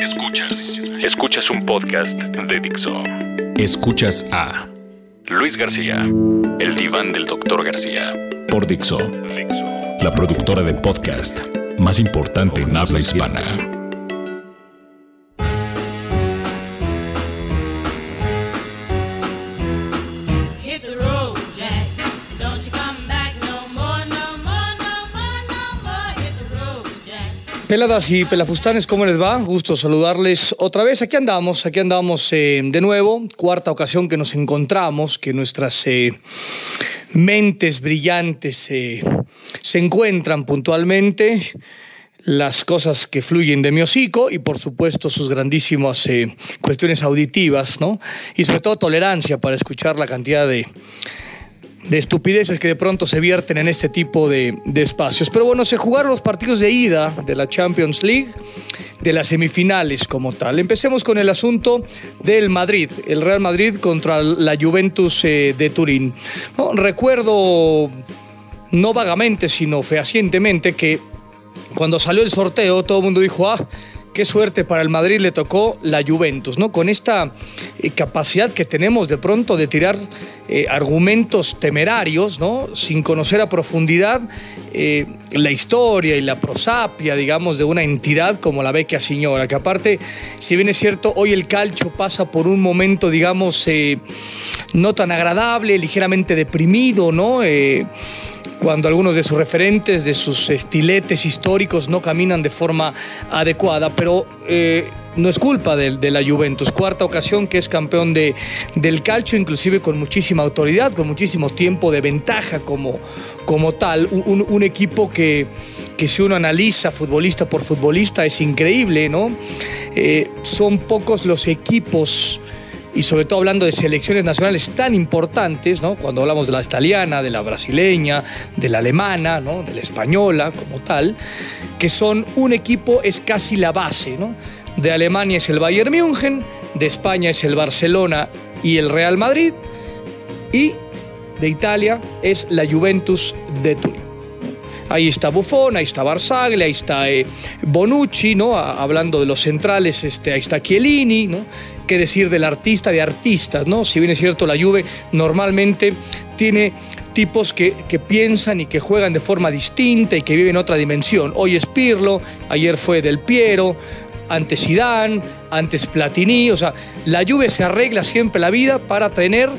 Escuchas. Escuchas un podcast de Dixo. Escuchas a Luis García. El diván del doctor García. por Dixo, la productora de podcast más importante en habla hispana. Peladas y pelafustanes, ¿cómo les va? Gusto saludarles otra vez. Aquí andamos, aquí andamos eh, de nuevo. Cuarta ocasión que nos encontramos, que nuestras eh, mentes brillantes eh, se encuentran puntualmente. Las cosas que fluyen de mi hocico y, por supuesto, sus grandísimas cuestiones auditivas, ¿no? Y sobre todo tolerancia para escuchar la cantidad de, de estupideces que de pronto se vierten en este tipo de, de espacios. Pero bueno, se jugaron los partidos de ida de la Champions League, de las semifinales como tal. Empecemos con el asunto del Madrid, el Real Madrid contra la Juventus eh, de Turín. Recuerdo, no vagamente, sino fehacientemente, que cuando salió el sorteo todo el mundo dijo, ah, qué suerte para el Madrid le tocó la Juventus, ¿no? Con esta eh, capacidad que tenemos de pronto de tirar eh, argumentos temerarios, ¿no? Sin conocer a profundidad eh, la historia y la prosapia, digamos, de una entidad como la Vecchia Signora, que aparte, si bien es cierto, hoy el calcio pasa por un momento, digamos, no tan agradable, ligeramente deprimido, ¿no? Cuando algunos de sus referentes, de sus estiletes históricos no caminan de forma adecuada, pero eh, no es culpa de, la Juventus. Cuarta ocasión que es campeón de, del calcio, inclusive con muchísima autoridad, con muchísimo tiempo de ventaja como, como tal. Un equipo que, que si uno analiza futbolista por futbolista es increíble, ¿no? Eh, son pocos los equipos y sobre todo hablando de selecciones nacionales tan importantes, ¿no? cuando hablamos de la italiana, de la brasileña, de la alemana, ¿no? de la española como tal, que son un equipo, es casi la base. ¿no? De Alemania es el Bayern München, de España es el Barcelona y el Real Madrid, y de Italia es la Juventus de Turín. Ahí está Buffon, ahí está Barzagli, ahí está eh, Bonucci, ¿no? Hablando de los centrales, este, ahí está Chiellini, ¿no? Qué decir del artista de artistas, ¿no? Si bien es cierto, la Juve normalmente tiene tipos que, que piensan y que juegan de forma distinta y que viven otra dimensión. Hoy es Pirlo, ayer fue Del Piero, antes Zidane, antes Platini, o sea, la Juve se arregla siempre la vida para tener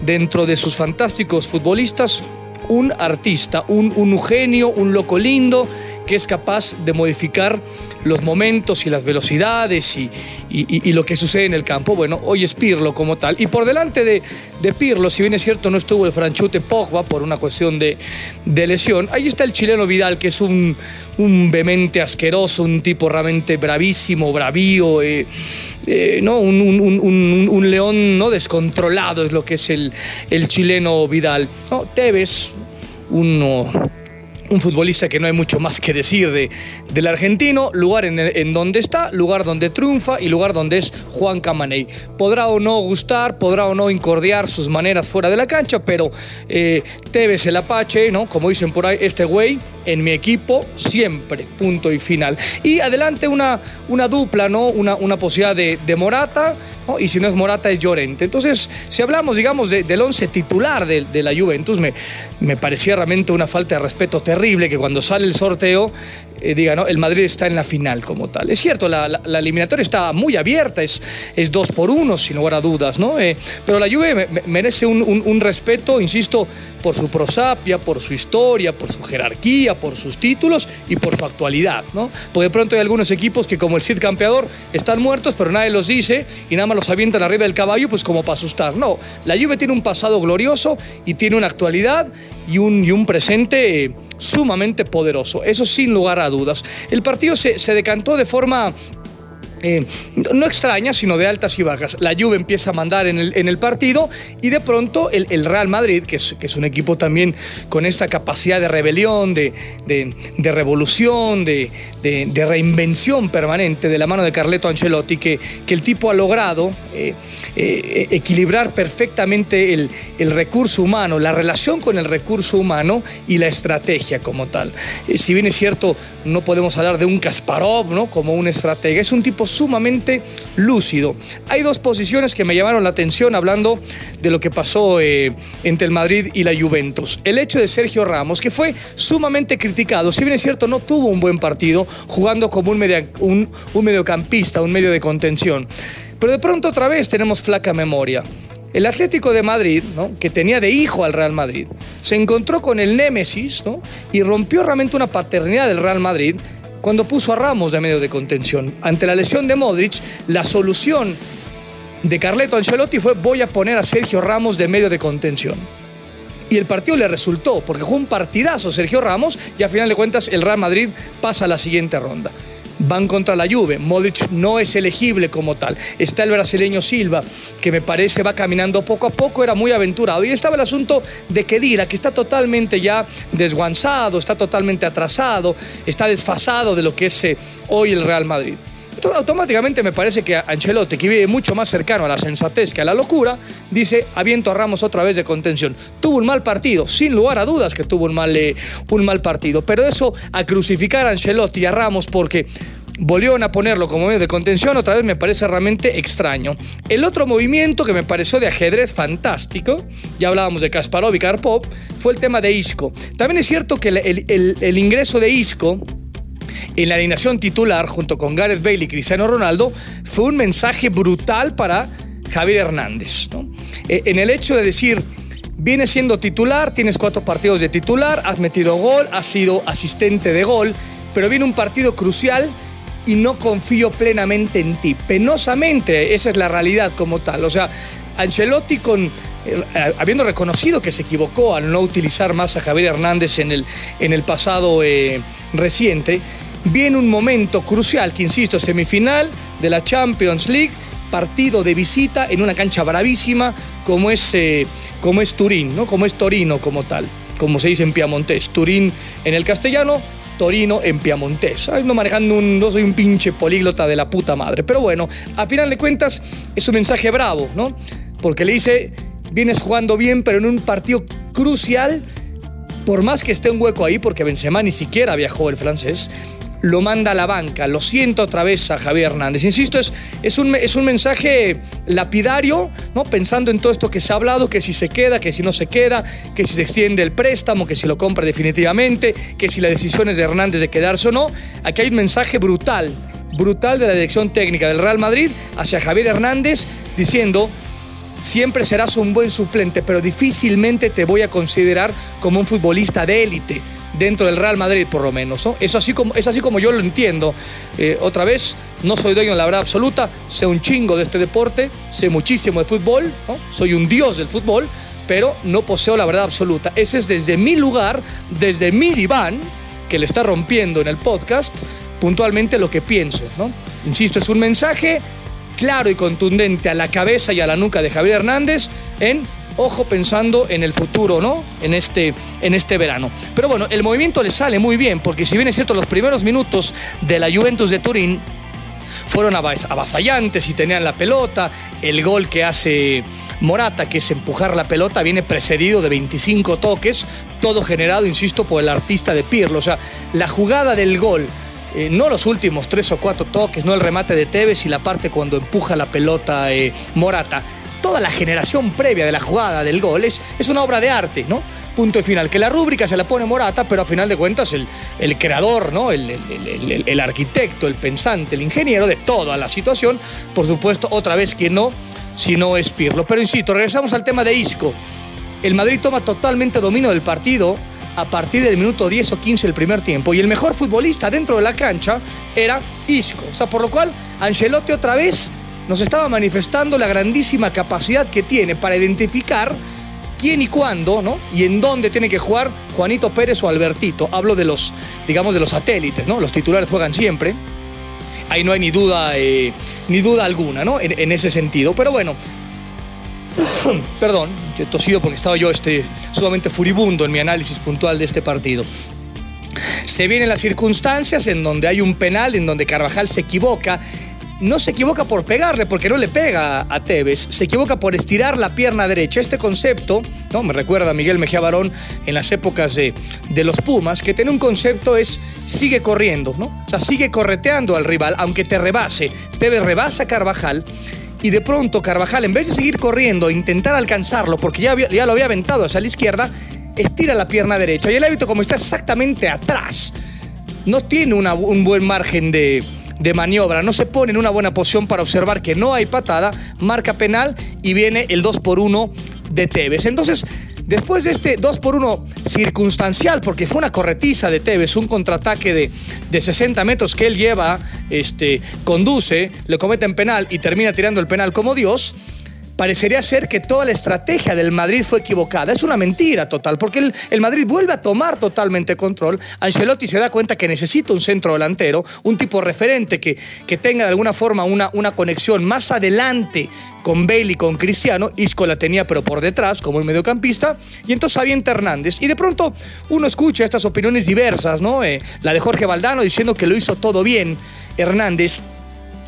dentro de sus fantásticos futbolistas un artista, un, un genio, un loco lindo que es capaz de modificar los momentos y las velocidades y, y- lo que sucede en el campo. Bueno, hoy es Pirlo como tal. Y por delante de, de Pirlo, si bien es cierto, no estuvo el franchute Pogba por una cuestión de, de lesión, ahí está el chileno Vidal, que es un, un vehemente asqueroso, un tipo realmente bravísimo, bravío, eh, eh, ¿no? un- un- un león ¿no? descontrolado es lo que es el, el chileno Vidal. ¿no? Tevez, uno un futbolista que no hay mucho más que decir de, del argentino, lugar en, en donde está, lugar donde triunfa y lugar donde es Juan Camaney. Podrá o no gustar, podrá o no incordiar sus maneras fuera de la cancha, pero eh, Tevez el Apache, ¿no? Como dicen por ahí, este güey en mi equipo siempre, punto y final. Y adelante una, una dupla, ¿no? Una, una posibilidad de, de Morata, ¿no? y si no es Morata es Llorente. Entonces, si hablamos, digamos, de- del once titular de, de la Juventus, me, me parecía realmente una falta de respeto terrible que cuando sale el sorteo eh, diga, ¿no? El Madrid está en la final como tal. Es cierto, la, la- la eliminatoria está muy abierta, es, es dos por uno, sin lugar a dudas, ¿no? Eh, pero la Juve me- me- merece un, un- un respeto, insisto, por su prosapia, por su historia, por su jerarquía, por sus títulos y por su actualidad, ¿no? Porque de pronto hay algunos equipos que como el Cid campeador están muertos, pero nadie los dice y nada más los avientan arriba del caballo, pues como para asustar. No, la Juve tiene un pasado glorioso y tiene una actualidad y un, y un presente eh, sumamente poderoso. Eso sin lugar a dudas. El partido se, se decantó de forma eh, no extraña, sino de altas y bajas. La Juve empieza a mandar en el, partido y de pronto el, Real Madrid, que es, un equipo también con esta capacidad de rebelión, de, de- revolución, de, reinvención permanente de la mano de Carleto Ancelotti, que, el tipo ha logrado eh, eh, equilibrar perfectamente el, recurso humano, la relación con el recurso humano y la estrategia como tal. Si bien es cierto, no podemos hablar de un Kasparov ¿no? como un estratega, es un tipo sumamente lúcido. Hay dos posiciones que me llamaron la atención hablando de lo que pasó eh, entre el Madrid y la Juventus. El hecho de Sergio Ramos, que fue sumamente criticado, si bien es cierto no tuvo un buen partido jugando como un, un mediocampista, un medio de contención. Pero de pronto otra vez tenemos flaca memoria. El Atlético de Madrid, ¿no? que tenía de hijo al Real Madrid, se encontró con el Némesis ¿no? y rompió realmente una paternidad del Real Madrid cuando puso a Ramos de medio de contención. Ante la lesión de Modric, la solución de Carleto Ancelotti fue voy a poner a Sergio Ramos de medio de contención. Y el partido le resultó, porque jugó un partidazo Sergio Ramos y a final de cuentas el Real Madrid pasa a la siguiente ronda. Van contra la Juve. Modric no es elegible como tal. Está el brasileño Silva, que me parece va caminando poco a poco, era muy aventurado. Y estaba el asunto de Kedira, que está totalmente ya desguanzado, está totalmente atrasado, está desfasado de lo que es eh, hoy el Real Madrid. Automáticamente me parece que Ancelotti, que vive mucho más cercano a la sensatez que a la locura, dice, aviento a Ramos otra vez de contención. Tuvo un mal partido, sin lugar a dudas que tuvo un mal, eh, un mal partido, pero eso a crucificar a Ancelotti y a Ramos porque volvieron a ponerlo como medio de contención, otra vez me parece realmente extraño. El otro movimiento que me pareció de ajedrez fantástico, ya hablábamos de Kasparov y Karpov, fue el tema de Isco. También es cierto que el- el- el ingreso de Isco en la alineación titular junto con Gareth Bale y Cristiano Ronaldo fue un mensaje brutal para Javier Hernández. Eh, En el hecho de decir, vienes siendo titular, tienes cuatro partidos de titular, has metido gol, has sido asistente de gol, pero viene un partido crucial y no confío plenamente en ti. Penosamente, esa es la realidad como tal. O sea, Ancelotti con eh, habiendo reconocido que se equivocó al no utilizar más a Javier Hernández en el, en el pasado eh, reciente, viene un momento crucial, que insisto, semifinal de la Champions League, partido de visita en una cancha bravísima como es, eh, como es Turín, ¿no? como es Torino como tal, como se dice en piamontés. Turín en el castellano, Torino en piamontés. Ay, no manejando un, no soy un pinche políglota de la puta madre. Pero bueno, a final de cuentas es un mensaje bravo, ¿no? Porque le dice, vienes jugando bien, pero en un partido crucial, por más que esté un hueco ahí, porque Benzema ni siquiera viajó el francés, lo manda a la banca, lo siento otra vez a Javier Hernández. Insisto, es, es, un, es un mensaje lapidario, ¿no? pensando en todo esto que se ha hablado, que si se queda, que si no se queda, que si se extiende el préstamo, que si lo compra definitivamente, que si la decisión es de Hernández de quedarse o no. Aquí hay un mensaje brutal, brutal de la dirección técnica del Real Madrid hacia Javier Hernández diciendo, siempre serás un buen suplente, pero difícilmente te voy a considerar como un futbolista de élite dentro del Real Madrid por lo menos. ¿no? Eso así como, es así como yo lo entiendo. Eh, otra vez, no soy dueño de la verdad absoluta, sé un chingo de este deporte, sé muchísimo de fútbol, soy un dios del fútbol, pero no poseo la verdad absoluta. Ese es desde mi lugar, desde mi diván, que le está rompiendo en el podcast, puntualmente lo que pienso. ¿no? Insisto, es un mensaje claro y contundente a la cabeza y a la nuca de Javier Hernández en ojo pensando en el futuro, ¿no? En este, en este verano. Pero bueno, el movimiento le sale muy bien, porque si bien es cierto, los primeros minutos de la Juventus de Turín fueron avas- avasallantes y tenían la pelota. El gol que hace Morata, que es empujar la pelota, viene precedido de 25 toques, todo generado, insisto, por el artista de Pirlo. O sea, la jugada del gol. Eh, no los últimos tres o cuatro toques, no el remate de Tevez y la parte cuando empuja la pelota eh, Morata. Toda la generación previa de la jugada del gol es, es una obra de arte, ¿no? Punto y final. Que la rúbrica se la pone Morata, pero a final de cuentas el, el creador, ¿no? El, el- el- arquitecto, el pensante, el ingeniero de toda la situación, por supuesto, otra vez que no, si no es Pirlo. Pero insisto, regresamos al tema de Isco. El Madrid toma totalmente dominio del partido a partir del minuto 10 o 15 del primer tiempo y el mejor futbolista dentro de la cancha era Isco. O sea, por lo cual Ancelotti otra vez nos estaba manifestando la grandísima capacidad que tiene para identificar quién y cuándo, ¿no? Y en dónde tiene que jugar Juanito Pérez o Albertito. Hablo de los, digamos, de los satélites, ¿no? Los titulares juegan siempre. Ahí no hay ni duda, eh, ni duda alguna, ¿no? En, en ese sentido. Pero bueno, perdón, he tosido porque estaba yo este, sumamente furibundo en mi análisis puntual de este partido. Se vienen las circunstancias en donde hay un penal, en donde Carvajal se equivoca. no se equivoca por pegarle, porque no le pega a Tevez, se equivoca por estirar la pierna derecha. Este concepto, ¿no? Me recuerda a Miguel Mejía Barón en las épocas de, de los Pumas, que tiene un concepto es sigue corriendo, ¿no? O sea, sigue correteando al rival, aunque te rebase. Tevez rebasa a Carvajal y de pronto Carvajal, en vez de seguir corriendo e intentar alcanzarlo, porque ya, ya lo había aventado hacia la izquierda, estira la pierna derecha. Y el hábito, como está exactamente atrás, no tiene un buen margen de, de maniobra, no se pone en una buena posición para observar que no hay patada, marca penal y viene el 2 por 1 de Tevez. Entonces, después de este 2 por 1 circunstancial, porque fue una corretiza de Tevez, un contraataque de, de 60 metros que él lleva, este, conduce, le comete en penal y termina tirando el penal como Dios, parecería ser que toda la estrategia del Madrid fue equivocada. Es una mentira total, porque el, el Madrid vuelve a tomar totalmente control. Ancelotti se da cuenta que necesita un centro delantero, un tipo referente que, que tenga de alguna forma una, una conexión más adelante con Bale y con Cristiano. Isco la tenía, pero por detrás, como el mediocampista. Y entonces avienta Hernández. Y de pronto uno escucha estas opiniones diversas, ¿no? Eh, la de Jorge Valdano diciendo que lo hizo todo bien Hernández.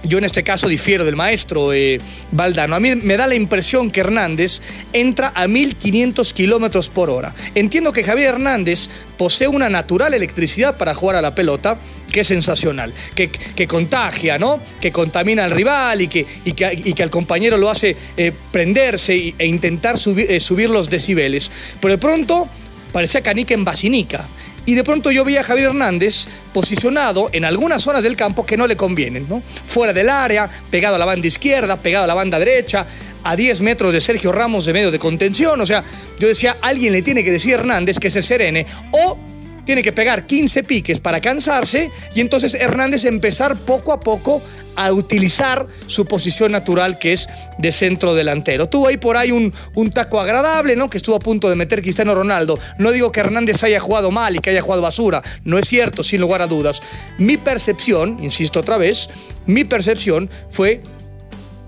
Yo en este caso difiero del maestro eh, Valdano. A mí me da la impresión que Hernández entra a 1500 kilómetros por hora. Entiendo que Javier Hernández posee una natural electricidad para jugar a la pelota, que es sensacional, que, que contagia, ¿no? Que contamina al rival y que, y que, y que al compañero lo hace eh, prenderse e intentar eh, subir los decibeles. Pero de pronto parecía canica en basinica. Y de pronto yo vi a Javier Hernández posicionado en algunas zonas del campo que no le convienen, ¿no? Fuera del área, pegado a la banda izquierda, pegado a la banda derecha, a 10 metros de Sergio Ramos de medio de contención. O sea, yo decía, alguien le tiene que decir a Hernández que se serene o tiene que pegar 15 piques para cansarse y entonces Hernández empezar poco a poco a utilizar su posición natural que es de centro delantero. Tuvo ahí por ahí un, un taco agradable, ¿no? Que estuvo a punto de meter Cristiano Ronaldo. No digo que Hernández haya jugado mal y que haya jugado basura, no es cierto, sin lugar a dudas. Mi percepción, insisto otra vez, mi percepción fue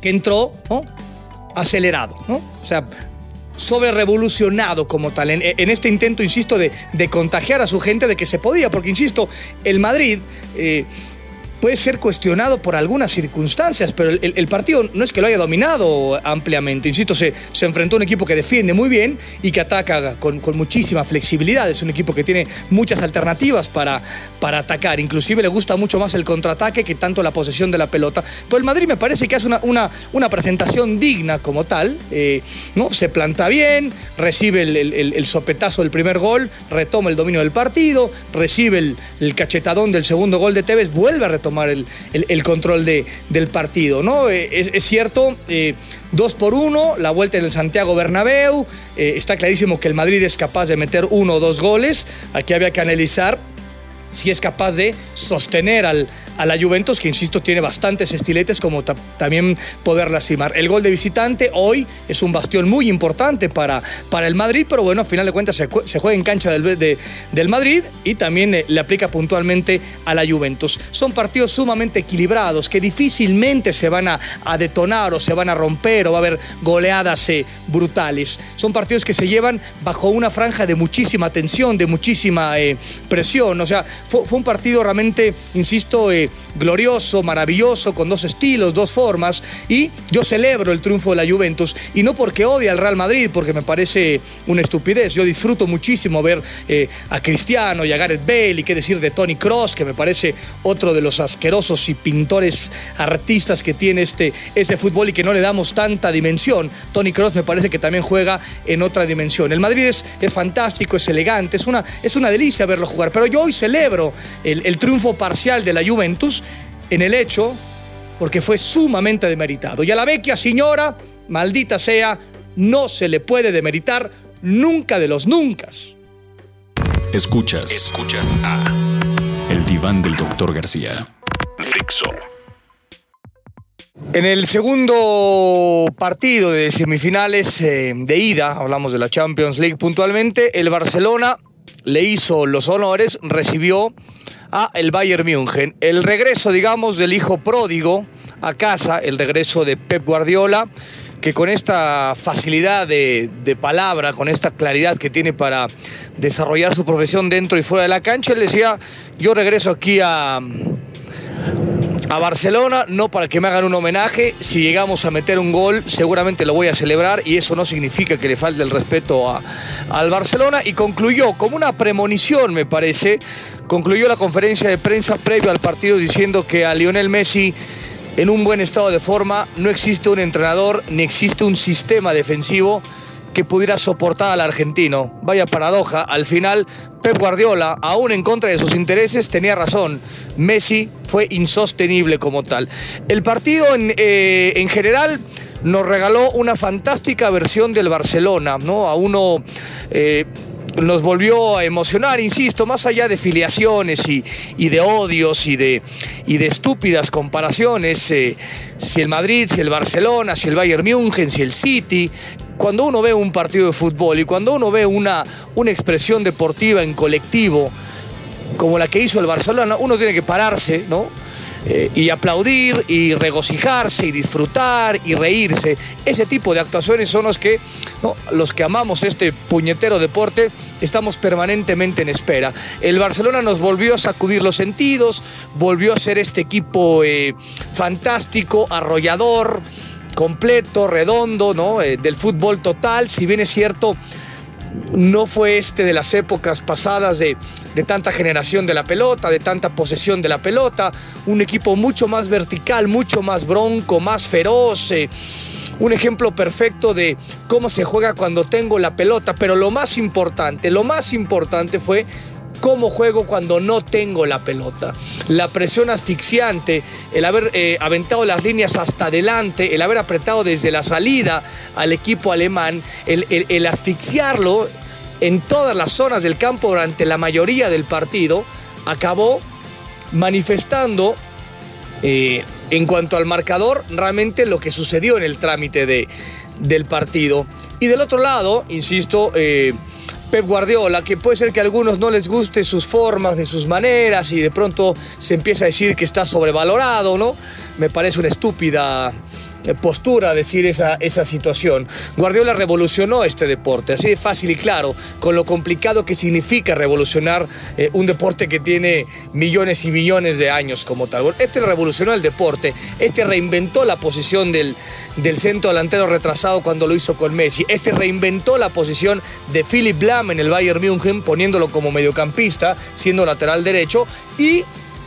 que entró acelerado, ¿no? O sea, sobre revolucionado como tal, en, este intento, insisto, de, de contagiar a su gente de que se podía, porque, insisto, el Madrid... eh, puede ser cuestionado por algunas circunstancias, pero el, partido no es que lo haya dominado ampliamente. Insisto, se, se enfrentó a un equipo que defiende muy bien y que ataca con, con muchísima flexibilidad. Es un equipo que tiene muchas alternativas para, para atacar. Inclusive le gusta mucho más el contraataque que tanto la posesión de la pelota. Pero el Madrid me parece que hace una, una, una presentación digna como tal. eh, ¿no? Se planta bien, recibe el, el- el- el sopetazo del primer gol, retoma el dominio del partido, recibe el, el cachetadón del segundo gol de Tevez, vuelve a retomar el, control de- del partido. ¿no? Eh, es, es cierto, eh, dos por uno, la vuelta en el Santiago Bernabéu, eh, está clarísimo que el Madrid es capaz de meter uno o dos goles, aquí había que analizar si es capaz de sostener al, a la Juventus, que insisto tiene bastantes estiletes, como ta- también poder lastimar. El gol de visitante hoy es un bastión muy importante para, para el Madrid, pero bueno, a final de cuentas se, juega en cancha del, de- del Madrid y también eh, le aplica puntualmente a la Juventus. Son partidos sumamente equilibrados que difícilmente se van a, a detonar o se van a romper o va a haber goleadas eh, brutales. Son partidos que se llevan bajo una franja de muchísima tensión, de muchísima eh, presión. O sea, fue, un partido realmente, insisto, eh, glorioso, maravilloso, con dos estilos, dos formas. Y yo celebro el triunfo de la Juventus. Y no porque odie al Real Madrid, porque me parece una estupidez. Yo disfruto muchísimo ver eh, a Cristiano y a Gareth Bale y qué decir de Tony Cross, que me parece otro de los asquerosos y pintores artistas que tiene este, ese fútbol y que no le damos tanta dimensión. Tony Cross me parece que también juega en otra dimensión. El Madrid es, es fantástico, es elegante, es una, es una delicia verlo jugar. Pero yo hoy celebro el, el triunfo parcial de la Juventus en el hecho porque fue sumamente demeritado. Y a la vecchia señora, maldita sea, no se le puede demeritar nunca de los nunca. Escuchas Escuchas a el diván del doctor García. Dixo. En el segundo partido de semifinales eh, de ida, hablamos de la Champions League puntualmente, el Barcelona le hizo los honores, recibió a el Bayern München. El regreso, digamos, del hijo pródigo a casa, el regreso de Pep Guardiola, que con esta facilidad de, de palabra, con esta claridad que tiene para desarrollar su profesión dentro y fuera de la cancha, él decía, yo regreso aquí a a Barcelona, no para que me hagan un homenaje. Si llegamos a meter un gol, seguramente lo voy a celebrar y eso no significa que le falte el respeto a- al Barcelona. Y concluyó como una premonición, me parece, concluyó la conferencia de prensa previo al partido diciendo que a Lionel Messi, en un buen estado de forma, no existe un entrenador ni existe un sistema defensivo que pudiera soportar al argentino. Vaya paradoja, al final Pep Guardiola, aún en contra de sus intereses, tenía razón. Messi fue insostenible como tal. El partido en, eh, en general nos regaló una fantástica versión del Barcelona, ¿no? A uno... eh, nos volvió a emocionar, insisto, más allá de filiaciones y, y de odios y de, y de estúpidas comparaciones, eh, si el Madrid, si el Barcelona, si el Bayern München, si el City, cuando uno ve un partido de fútbol y cuando uno ve una, una expresión deportiva en colectivo como la que hizo el Barcelona, uno tiene que pararse, ¿no? Eh, y aplaudir y regocijarse y disfrutar y reírse. Ese tipo de actuaciones son los que, los que amamos este puñetero deporte, estamos permanentemente en espera. El Barcelona nos volvió a sacudir los sentidos, volvió a ser este equipo eh, fantástico, arrollador, completo, redondo, ¿no? Eh, del fútbol total, si bien es cierto no fue este de las épocas pasadas de, de tanta generación de la pelota, de tanta posesión de la pelota, un equipo mucho más vertical, mucho más bronco, más feroz. eh, un ejemplo perfecto de cómo se juega cuando tengo la pelota, pero lo más importante, lo más importante fue cómo juego cuando no tengo la pelota. La presión asfixiante, el haber eh, aventado las líneas hasta adelante, el haber apretado desde la salida al equipo alemán, el, asfixiarlo en todas las zonas del campo durante la mayoría del partido, acabó manifestando eh, en cuanto al marcador, realmente lo que sucedió en el trámite de, del partido. Y del otro lado, insisto, eh, Pep Guardiola, que puede ser que a algunos no les guste sus formas, de sus maneras, y de pronto se empieza a decir que está sobrevalorado, ¿no? Me parece una estúpida postura decir esa, esa situación. Guardiola revolucionó este deporte, así de fácil y claro, con lo complicado que significa revolucionar eh, un deporte que tiene millones y millones de años como tal. Este revolucionó el deporte, este reinventó la posición del, del centro delantero retrasado cuando lo hizo con Messi, este reinventó la posición de Philip Lahm en el Bayern München poniéndolo como mediocampista, siendo lateral derecho y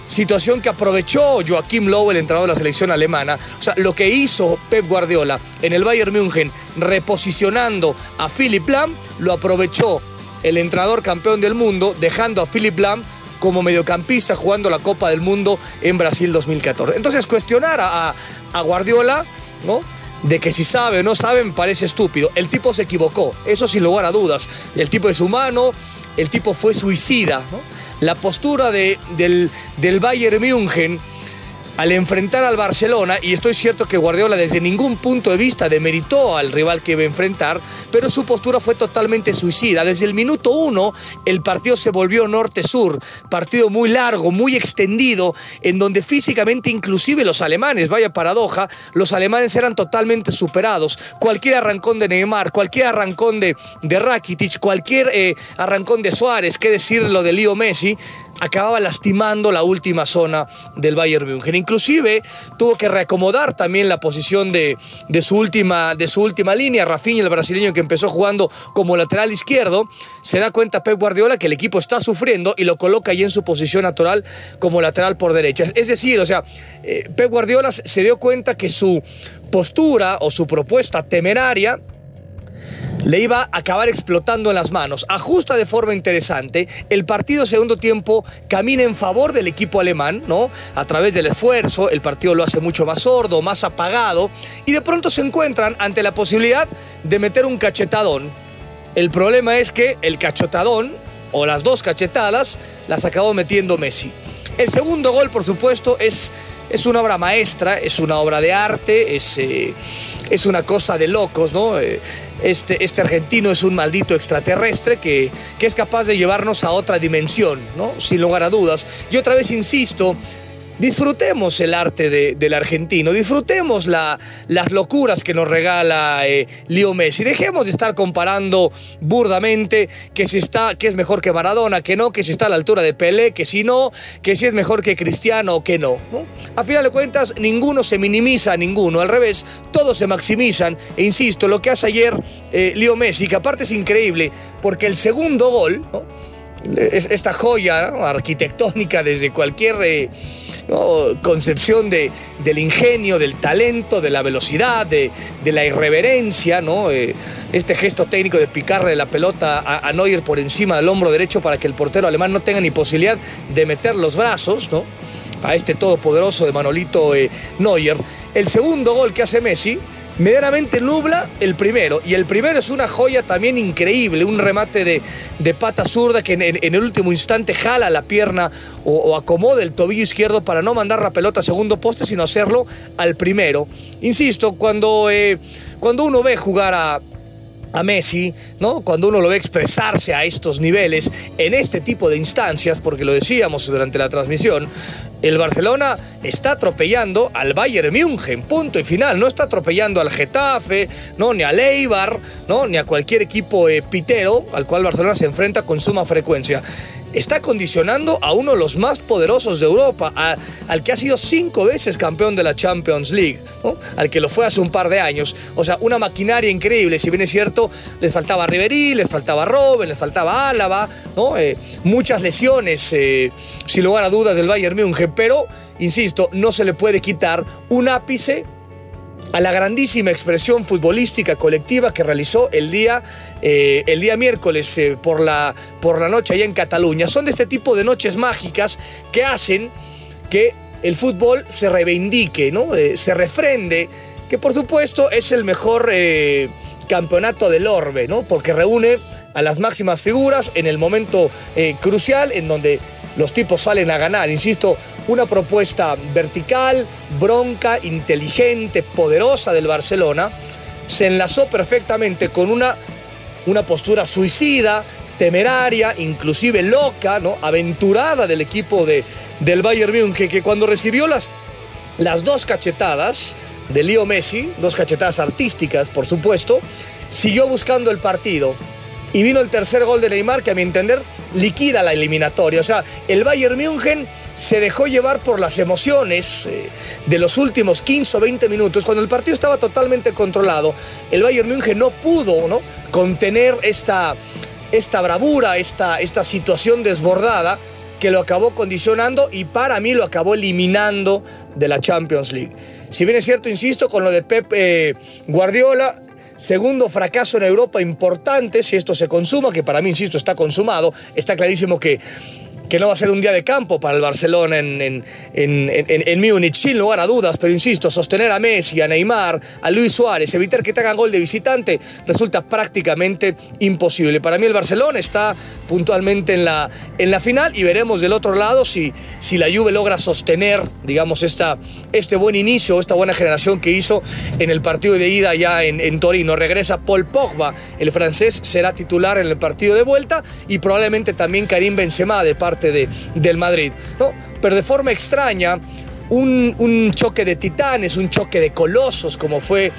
Situación que aprovechó Joaquim Lowe, el entrenador de la selección alemana. O sea, lo que hizo Pep Guardiola en el Bayern München, reposicionando a Philip Lahm, lo aprovechó el entrenador campeón del mundo, dejando a Philip Lahm como mediocampista jugando la Copa del Mundo en Brasil 2014. Entonces, cuestionar a, a Guardiola, ¿no? De que si sabe o no sabe me parece estúpido. El tipo se equivocó, eso sin lugar a dudas. El tipo es humano, el tipo fue suicida, ¿no? La postura de, del, del Bayern München al enfrentar al Barcelona, y estoy cierto que Guardiola desde ningún punto de vista demeritó al rival que iba a enfrentar, pero su postura fue totalmente suicida. Desde el minuto uno el partido se volvió norte-sur, partido muy largo, muy extendido, en donde físicamente inclusive los alemanes, vaya paradoja, los alemanes eran totalmente superados. Cualquier arrancón de Neymar, cualquier arrancón de, de Rakitic, cualquier eh, arrancón de Suárez, qué decir lo de Leo Messi, acababa lastimando la última zona del Bayern München. Inclusive tuvo que reacomodar también la posición de, de, su, última, de su última línea. Rafinha, el brasileño que empezó jugando como lateral izquierdo, se da cuenta Pep Guardiola que el equipo está sufriendo y lo coloca ahí en su posición natural como lateral por derecha. Es decir, o sea, eh, Pep Guardiola se dio cuenta que su postura o su propuesta temeraria le iba a acabar explotando en las manos. Ajusta de forma interesante. El partido segundo tiempo camina en favor del equipo alemán, ¿no? A través del esfuerzo, el partido lo hace mucho más sordo, más apagado, y de pronto se encuentran ante la posibilidad de meter un cachetadón. El problema es que el cachetadón, o las dos cachetadas, las acabó metiendo Messi. El segundo gol, por supuesto, es es una obra maestra, es una obra de arte, es, eh, es una cosa de locos, ¿no? Eh, este, este, argentino es un maldito extraterrestre que, que, es capaz de llevarnos a otra dimensión, ¿no? Sin lugar a dudas. Y otra vez insisto, disfrutemos el arte de- del argentino, disfrutemos la- las locuras que nos regala eh, Leo Messi. Dejemos de estar comparando burdamente que si está, que es mejor que Maradona, que no, que si está a la altura de Pelé, que si no, que si es mejor que Cristiano o que no. A final de cuentas, ninguno se minimiza a ninguno, al revés, todos se maximizan. E insisto, lo que hace ayer eh, Leo Messi, que aparte es increíble, porque el segundo gol. Es esta joya arquitectónica desde cualquier eh, concepción de, del ingenio, del talento, de la velocidad, de, de la irreverencia, ¿no? Eh, este gesto técnico de picarle la pelota a, a Neuer por encima del hombro derecho para que el portero alemán no tenga ni posibilidad de meter los brazos, ¿no? a este todopoderoso de Manolito eh, Neuer. El segundo gol que hace Messi medianamente nubla el primero. Y el primero es una joya también increíble, un remate de, de pata zurda que en, el último instante jala la pierna o, o acomoda el tobillo izquierdo para no mandar la pelota a segundo poste, sino hacerlo al primero. Insisto, cuando, eh, cuando uno ve jugar a, a Messi, ¿no? Cuando uno lo ve expresarse a estos niveles, en este tipo de instancias, porque lo decíamos durante la transmisión, el Barcelona está atropellando al Bayern München, punto y final. No está atropellando al Getafe, ¿no? ni al Eibar, ¿no? ni a cualquier equipo eh, pitero al cual Barcelona se enfrenta con suma frecuencia. Está condicionando a uno de los más poderosos de Europa, al que ha sido cinco veces campeón de la Champions League, al que lo fue hace un par de años. O sea, una maquinaria increíble. Si bien es cierto, les faltaba Ribery, les faltaba Robben, les faltaba Álava, ¿no? Eh, muchas lesiones, eh, sin lugar a dudas, del Bayern München, pero, insisto, no se le puede quitar un ápice a la grandísima expresión futbolística colectiva que realizó el día, eh, el día miércoles eh, por, la, por la noche allá en Cataluña. Son de este tipo de noches mágicas que hacen que el fútbol se reivindique, ¿no? Eh, se refrende, que por supuesto es el mejor campeonato del orbe, ¿no? porque reúne a las máximas figuras en el momento crucial en donde los tipos salen a ganar. Insisto, una propuesta vertical, bronca, inteligente, poderosa del Barcelona, se enlazó perfectamente con una, una postura suicida, temeraria, inclusive loca, ¿no? aventurada del equipo de, del Bayern Múnich, que cuando recibió las, las dos cachetadas de Leo Messi, dos cachetadas artísticas, por supuesto, siguió buscando el partido. Y vino el tercer gol de Neymar, que a mi entender liquida la eliminatoria. O sea, el Bayern München se dejó llevar por las emociones eh, de los últimos 15 o 20 minutos. Cuando el partido estaba totalmente controlado, el Bayern München no pudo ¿no? contener esta, esta bravura, esta, esta situación desbordada que lo acabó condicionando y para mí lo acabó eliminando de la Champions League. Si bien es cierto, insisto, con lo de Pep eh, Guardiola, Segundo fracaso en Europa importante, si esto se consuma, que para mí, insisto, está consumado, está clarísimo que, que no va a ser un día de campo para el Barcelona en, en, en, en, Múnich, sin lugar a dudas, pero insisto, sostener a Messi, a Neymar, a Luis Suárez, evitar que te gol de visitante, resulta prácticamente imposible. Para mí el Barcelona está puntualmente en la, en la final y veremos del otro lado si, si la Juve logra sostener, digamos, esta, este buen inicio, esta buena generación que hizo en el partido de ida ya en, en Torino. Regresa Paul Pogba, el francés será titular en el partido de vuelta y probablemente también Karim Benzema de parte de, del Madrid. ¿no? Pero de forma extraña, un, un, choque de titanes, un choque de colosos, como fue,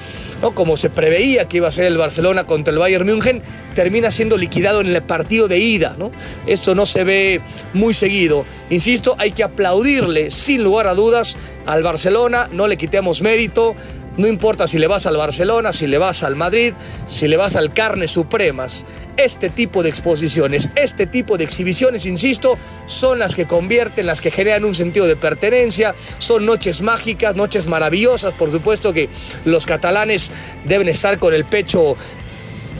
¿no? como se preveía que iba a ser el Barcelona contra el Bayern München, termina siendo liquidado en el partido de ida. ¿no? Esto no se ve muy seguido. Insisto, hay que aplaudirle sin lugar a dudas al Barcelona, no le quitemos mérito. No importa si le vas al Barcelona, si le vas al Madrid, si le vas al Carnes Supremas. Este tipo de exposiciones, este tipo de exhibiciones, insisto, son las que convierten, las que generan un sentido de pertenencia. Son noches mágicas, noches maravillosas. Por supuesto que los catalanes deben estar con el pecho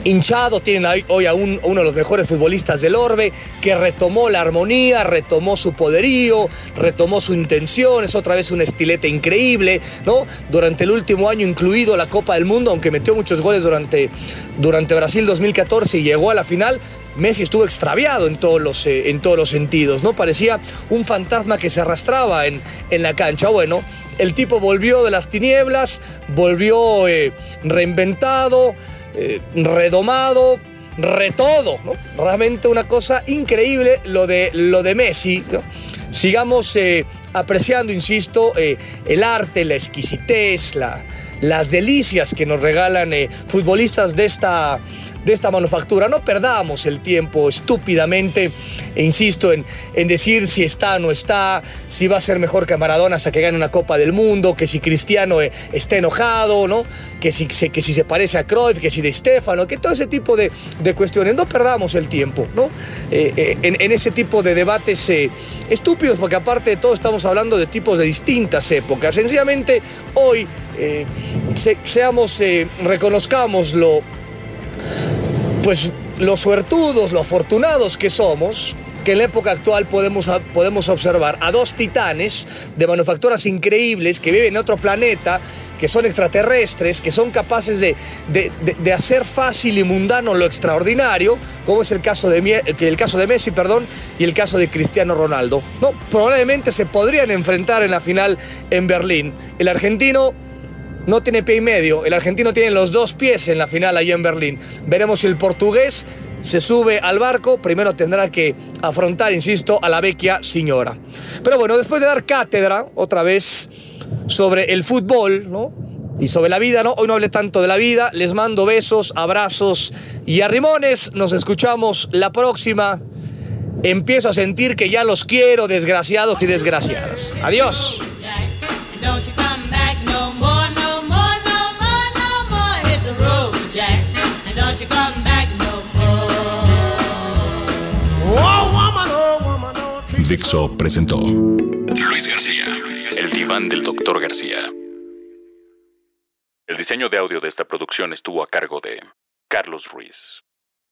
hinchado, tienen hoy a un, uno de los mejores futbolistas del Orbe, que retomó la armonía, retomó su poderío, retomó su intención, es otra vez un estilete increíble, ¿no? Durante el último año, incluido la Copa del Mundo, aunque metió muchos goles durante, durante Brasil 2014 y llegó a la final, Messi estuvo extraviado en todos los, eh, en todos los sentidos, ¿no? Parecía un fantasma que se arrastraba en, en la cancha. Bueno, el tipo volvió de las tinieblas, volvió eh, reinventado, eh, redomado, retodo. Realmente una cosa increíble lo de, lo de Messi. Sigamos eh, apreciando, insisto, eh, el arte, la exquisitez, la, las delicias que nos regalan futbolistas de esta, de esta manufactura. No perdamos el tiempo estúpidamente, e insisto, en, en decir si está o no está, si va a ser mejor que Maradona hasta que gane una Copa del Mundo, que si Cristiano eh, está enojado, ¿no? que, si, se- que si se parece a Cruyff, que si de Stefano, que todo ese tipo de, de cuestiones. No perdamos el tiempo ¿no? Eh, eh, en, en ese tipo de debates estúpidos, porque aparte de todo estamos hablando de tipos de distintas épocas. Sencillamente hoy se- seamos, eh, reconozcámoslo, pues los suertudos, los afortunados que somos, que en la época actual podemos, podemos observar a dos titanes de manufacturas increíbles que viven en otro planeta, que son extraterrestres, que son capaces de, de- hacer fácil y mundano lo extraordinario, como es el caso de, el caso de Messi perdón, y el caso de Cristiano Ronaldo. No, probablemente se podrían enfrentar en la final en Berlín. El argentino no tiene pie y medio. El argentino tiene los dos pies en la final allá en Berlín. Veremos si el portugués se sube al barco. Primero tendrá que afrontar, insisto, a la vecchia señora. Pero bueno, después de dar cátedra, otra vez, sobre el fútbol, ¿no? Y sobre la vida, ¿no? Hoy no hablé tanto de la vida. Les mando besos, abrazos y arrimones. Nos escuchamos la próxima. Empiezo a sentir que ya los quiero, desgraciados y desgraciadas. Adiós. Dixo presentó Luis García, el diván del doctor García. El diseño de audio de esta producción estuvo a cargo de Carlos Ruiz.